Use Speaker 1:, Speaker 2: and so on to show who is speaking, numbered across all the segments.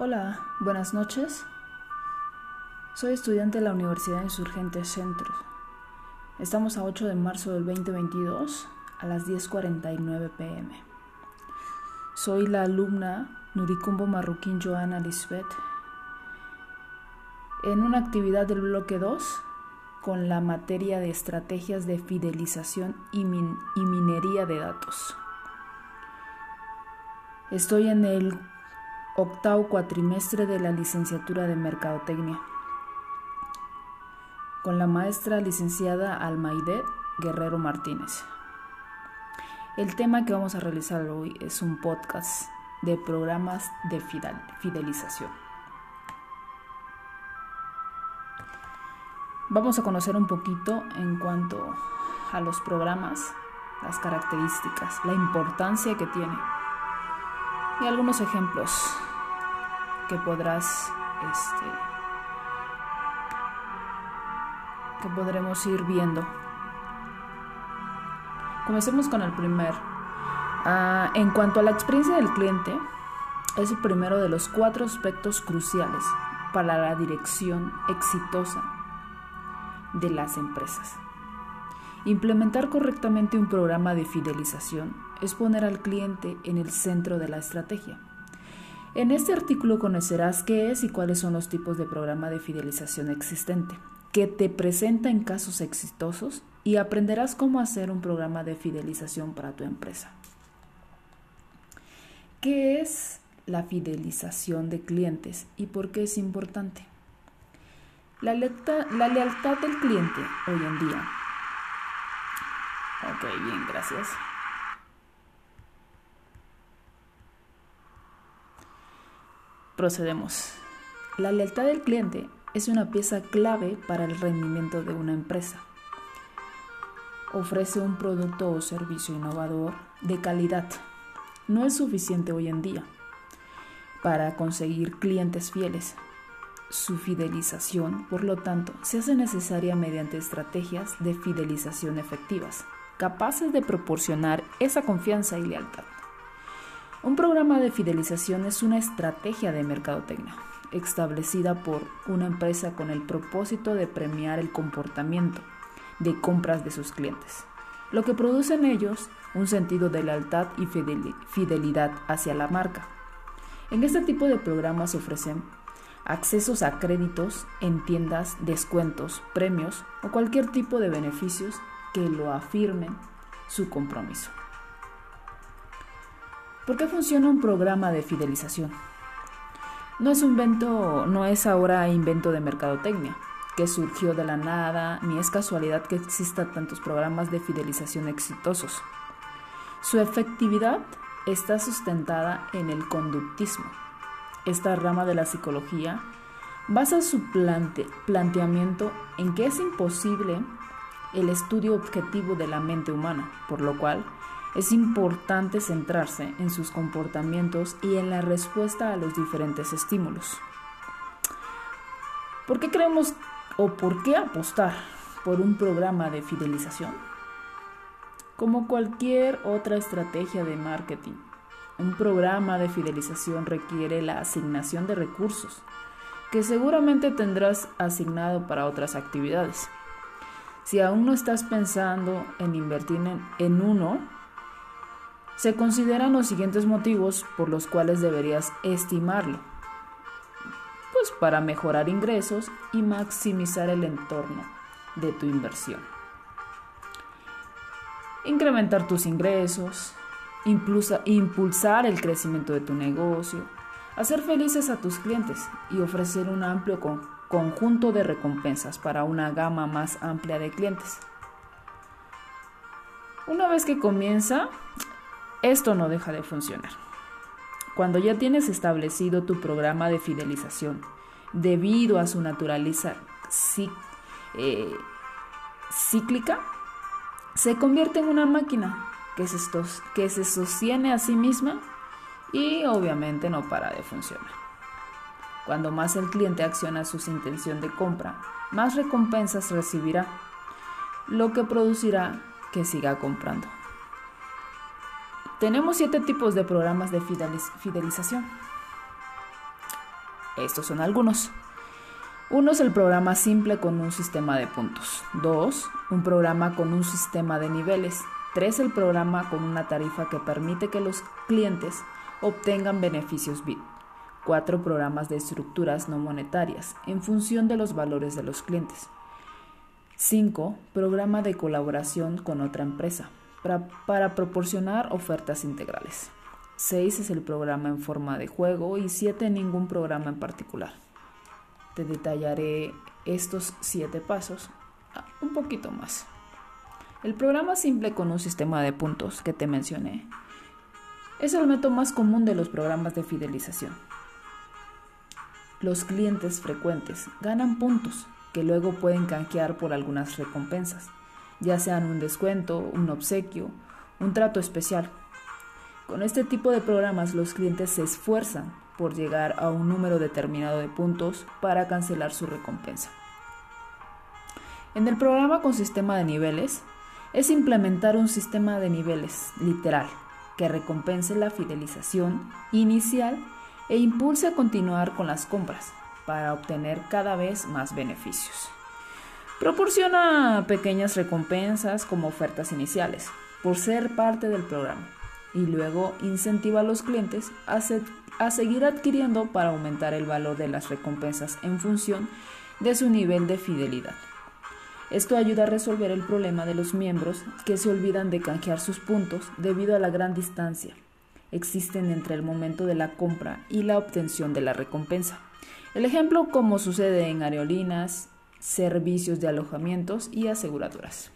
Speaker 1: Hola, buenas noches. Soy estudiante de la Universidad Insurgentes Centro. Estamos a 8 de marzo del 2022 a las 10.49 pm. Soy la alumna Nuricumbo Marroquín Joana Lisbeth en una actividad del bloque 2 con la materia de estrategias de fidelización y minería de datos. Estoy en el octavo cuatrimestre de la licenciatura de Mercadotecnia con la maestra licenciada Almaide Guerrero Martínez. El tema que vamos a realizar hoy es un podcast de programas de fidelización. Vamos a conocer un poquito en cuanto a los programas, las características, la importancia que tiene y algunos ejemplos que podrás este, que podremos ir viendo. Comencemos con el primer. Ah, en cuanto a la experiencia del cliente, es el primero de los cuatro aspectos cruciales para la dirección exitosa de las empresas. Implementar correctamente un programa de fidelización es poner al cliente en el centro de la estrategia. En este artículo conocerás qué es y cuáles son los tipos de programa de fidelización existente, que te presenta en casos exitosos y aprenderás cómo hacer un programa de fidelización para tu empresa. ¿Qué es la fidelización de clientes y por qué es importante? La lealtad, la lealtad del cliente hoy en día. Ok, bien, gracias. Procedemos. La lealtad del cliente es una pieza clave para el rendimiento de una empresa. Ofrece un producto o servicio innovador de calidad. No es suficiente hoy en día para conseguir clientes fieles. Su fidelización, por lo tanto, se hace necesaria mediante estrategias de fidelización efectivas, capaces de proporcionar esa confianza y lealtad. Un programa de fidelización es una estrategia de mercadotecnia establecida por una empresa con el propósito de premiar el comportamiento de compras de sus clientes, lo que produce en ellos un sentido de lealtad y fidelidad hacia la marca. En este tipo de programas se ofrecen accesos a créditos en tiendas, descuentos, premios o cualquier tipo de beneficios que lo afirmen su compromiso. ¿Por qué funciona un programa de fidelización? No es un invento, no es ahora invento de mercadotecnia, que surgió de la nada, ni es casualidad que exista tantos programas de fidelización exitosos. Su efectividad está sustentada en el conductismo. Esta rama de la psicología basa su planteamiento en que es imposible el estudio objetivo de la mente humana, por lo cual es importante centrarse en sus comportamientos y en la respuesta a los diferentes estímulos. ¿Por qué creemos o por qué apostar por un programa de fidelización? Como cualquier otra estrategia de marketing, un programa de fidelización requiere la asignación de recursos que seguramente tendrás asignado para otras actividades. Si aún no estás pensando en invertir en, uno, se consideran los siguientes motivos por los cuales deberías estimarlo. Pues para mejorar ingresos y maximizar el entorno de tu inversión. Incrementar tus ingresos, impulsar el crecimiento de tu negocio, hacer felices a tus clientes y ofrecer un amplio conjunto de recompensas para una gama más amplia de clientes. Una vez que comienza, esto no deja de funcionar. Cuando ya tienes establecido tu programa de fidelización, debido a su naturaleza eh, cíclica, se convierte en una máquina que se, que se sostiene a sí misma y obviamente no para de funcionar. Cuando más el cliente acciona su intención de compra, más recompensas recibirá, lo que producirá que siga comprando. Tenemos siete tipos de programas de fidelización. Estos son algunos. Uno es el programa simple con un sistema de puntos. 2. Un programa con un sistema de niveles. 3. El programa con una tarifa que permite que los clientes obtengan beneficios BIP. 4. Programas de estructuras no monetarias en función de los valores de los clientes. 5. Programa de colaboración con otra empresa para, proporcionar ofertas integrales. 6 es el programa en forma de juego y 7 ningún programa en particular. Te detallaré estos 7 pasos ah, un poquito más. El programa simple con un sistema de puntos que te mencioné es el método más común de los programas de fidelización. Los clientes frecuentes ganan puntos que luego pueden canjear por algunas recompensas, ya sean un descuento, un obsequio, un trato especial. Con este tipo de programas los clientes se esfuerzan por llegar a un número determinado de puntos para cancelar su recompensa. En el programa con sistema de niveles es implementar un sistema de niveles literal que recompense la fidelización inicial e impulse a continuar con las compras para obtener cada vez más beneficios. Proporciona pequeñas recompensas como ofertas iniciales por ser parte del programa y luego incentiva a los clientes a, seguir adquiriendo para aumentar el valor de las recompensas en función de su nivel de fidelidad. Esto ayuda a resolver el problema de los miembros que se olvidan de canjear sus puntos debido a la gran distancia existen entre el momento de la compra y la obtención de la recompensa. El ejemplo como sucede en aerolíneas, servicios de alojamientos y aseguradoras.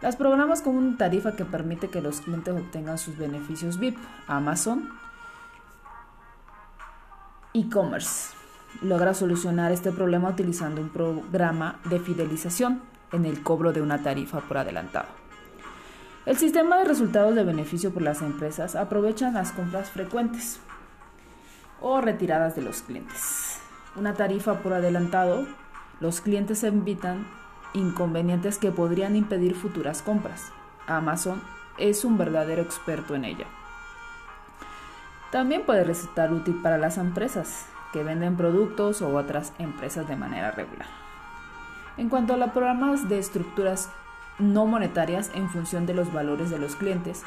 Speaker 1: Los programas con una tarifa que permite que los clientes obtengan sus beneficios VIP, Amazon, e-commerce logra solucionar este problema utilizando un programa de fidelización en el cobro de una tarifa por adelantado. El sistema de resultados de beneficio por las empresas aprovechan las compras frecuentes o retiradas de los clientes. Una tarifa por adelantado, los clientes evitan inconvenientes que podrían impedir futuras compras. Amazon es un verdadero experto en ella. También puede resultar útil para las empresas, que venden productos o otras empresas de manera regular. En cuanto a los programas de estructuras no monetarias en función de los valores de los clientes,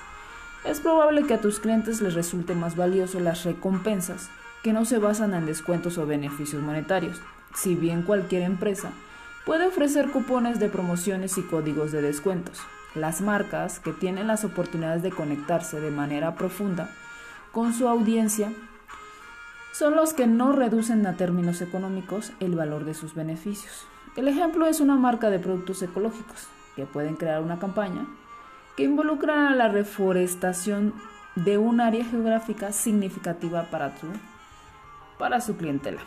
Speaker 1: es probable que a tus clientes les resulte más valioso las recompensas que no se basan en descuentos o beneficios monetarios. Si bien cualquier empresa puede ofrecer cupones de promociones y códigos de descuentos, las marcas que tienen las oportunidades de conectarse de manera profunda con su audiencia son los que no reducen a términos económicos el valor de sus beneficios. El ejemplo es una marca de productos ecológicos, que pueden crear una campaña que involucra la reforestación de un área geográfica significativa para, para su clientela.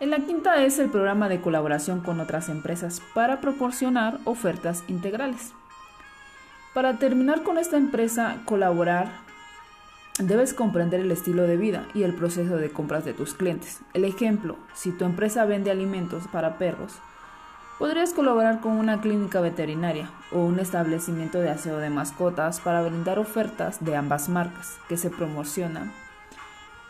Speaker 1: En la quinta es el programa de colaboración con otras empresas para proporcionar ofertas integrales. Para terminar con esta empresa, colaborar Debes comprender el estilo de vida y el proceso de compras de tus clientes. El ejemplo, si tu empresa vende alimentos para perros, podrías colaborar con una clínica veterinaria o un establecimiento de aseo de mascotas para brindar ofertas de ambas marcas que se promocionan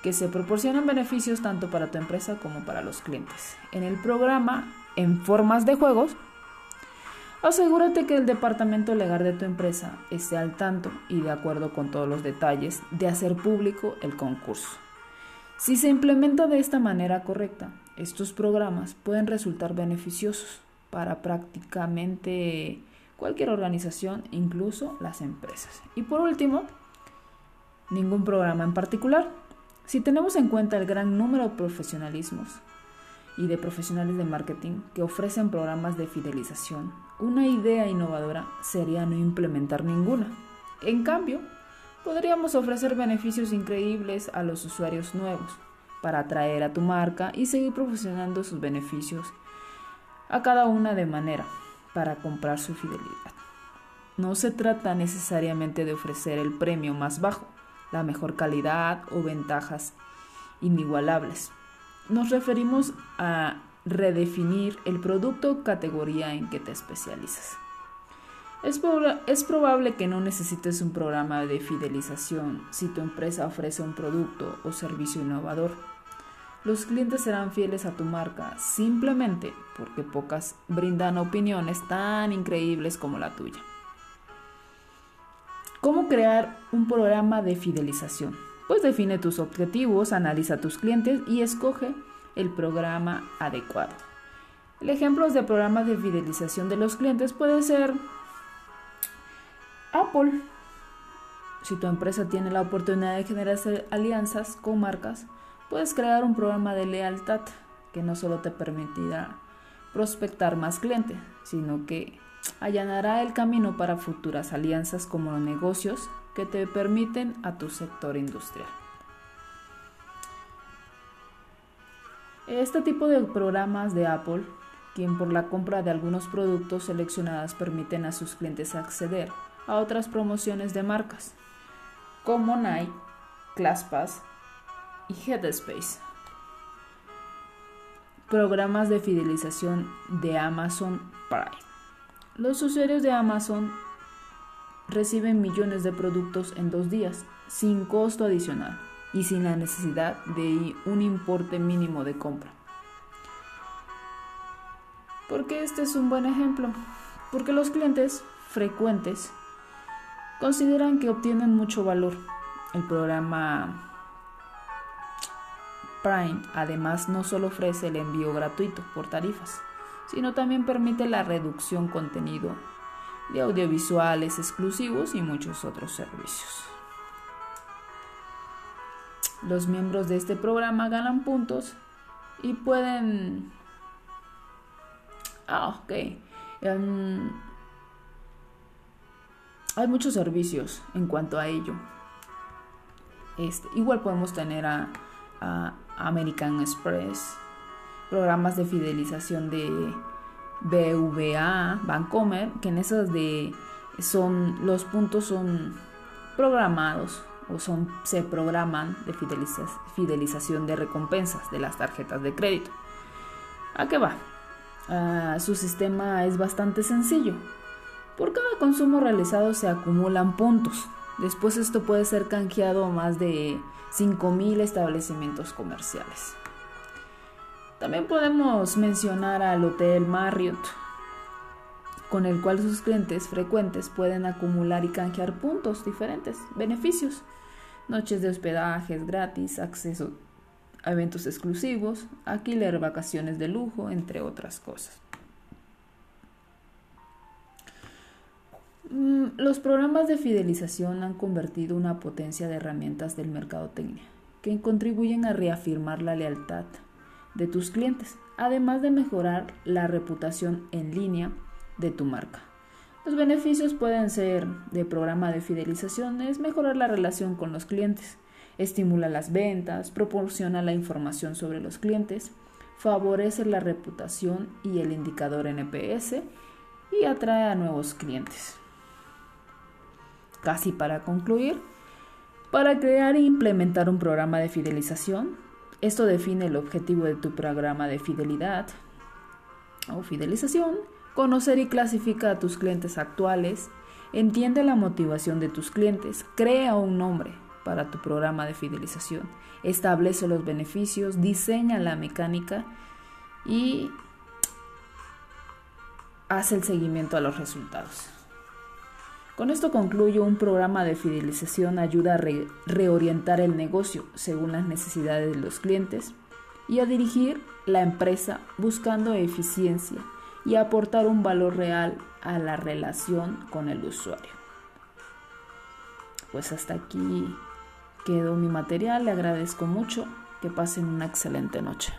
Speaker 1: que se proporcionan beneficios tanto para tu empresa como para los clientes. En el programa, en formas de juegos, Asegúrate que el departamento legal de tu empresa esté al tanto y de acuerdo con todos los detalles de hacer público el concurso. Si se implementa de esta manera correcta, estos programas pueden resultar beneficiosos para prácticamente cualquier organización, incluso las empresas. Y por último, ningún programa en particular. Si tenemos en cuenta el gran número de profesionalismos y de profesionales de marketing que ofrecen programas de fidelización, una idea innovadora sería no implementar ninguna. En cambio, podríamos ofrecer beneficios increíbles a los usuarios nuevos para atraer a tu marca y seguir proporcionando sus beneficios a cada una de manera para comprar su fidelidad. No se trata necesariamente de ofrecer el premio más bajo, la mejor calidad o ventajas inigualables nos referimos a redefinir el producto o categoría en que te especializas. Es, es, probable que no necesites un programa de fidelización si tu empresa ofrece un producto o servicio innovador. Los clientes serán fieles a tu marca simplemente porque pocas brindan opiniones tan increíbles como la tuya. ¿Cómo crear un programa de fidelización? Pues define tus objetivos, analiza a tus clientes y escoge el programa adecuado. El ejemplo de programas de fidelización de los clientes puede ser Apple. Si tu empresa tiene la oportunidad de generar alianzas con marcas, puedes crear un programa de lealtad que no solo te permitirá prospectar más clientes, sino que allanará el camino para futuras alianzas como negocios que te permiten a tu sector industrial. Este tipo de programas de Apple, quien por la compra de algunos productos seleccionados permiten a sus clientes acceder a otras promociones de marcas, como Nike, ClassPass y Headspace. Programas de fidelización de Amazon Prime. Los usuarios de Amazon reciben millones de productos en dos días, sin costo adicional y sin la necesidad de un importe mínimo de compra. ¿Por qué este es un buen ejemplo? Porque los clientes frecuentes consideran que obtienen mucho valor. El programa Prime además no solo ofrece el envío gratuito por tarifas, sino también permite la reducción contenido de audiovisuales exclusivos y muchos otros servicios. Los miembros de este programa ganan puntos y pueden... Ah, ok. Em, hay muchos servicios en cuanto a ello. Este, igual podemos tener a, a American Express, programas de fidelización de BVA, Bancomer, que en esas de son los puntos son programados o son se programan de fidelización de recompensas de las tarjetas de crédito. ¿A qué va? Su sistema es bastante sencillo. Por cada consumo realizado se acumulan puntos. Después esto puede ser canjeado a más de 5.000 establecimientos comerciales. También podemos mencionar al Hotel Marriott, con el cual sus clientes frecuentes pueden acumular y canjear puntos diferentes, beneficios, noches de hospedajes gratis, acceso a eventos exclusivos, alquiler vacaciones de lujo, entre otras cosas. Mm, los programas de fidelización han convertido una potencia de herramientas del mercadotecnia que contribuyen a reafirmar la lealtad de tus clientes, además de mejorar la reputación en línea de tu marca. Los beneficios pueden ser de programa de fidelización, es mejorar la relación con los clientes, estimula las ventas, proporciona la información sobre los clientes, favorece la reputación y el indicador NPS y atrae a nuevos clientes casi para concluir, para crear e implementar un programa de fidelización. Esto define el objetivo de tu programa de fidelidad o fidelización, conocer y clasifica a tus clientes actuales, entiende la motivación de tus clientes, crea un nombre para tu programa de fidelización, establece los beneficios, diseña la mecánica y hace el seguimiento a los resultados. Con esto concluyo, un programa de fidelización ayuda a reorientar el negocio según las necesidades de los clientes y a dirigir la empresa buscando eficiencia y aportar un valor real a la relación con el usuario. Pues hasta aquí quedó mi material, le agradezco mucho, que pasen una excelente noche.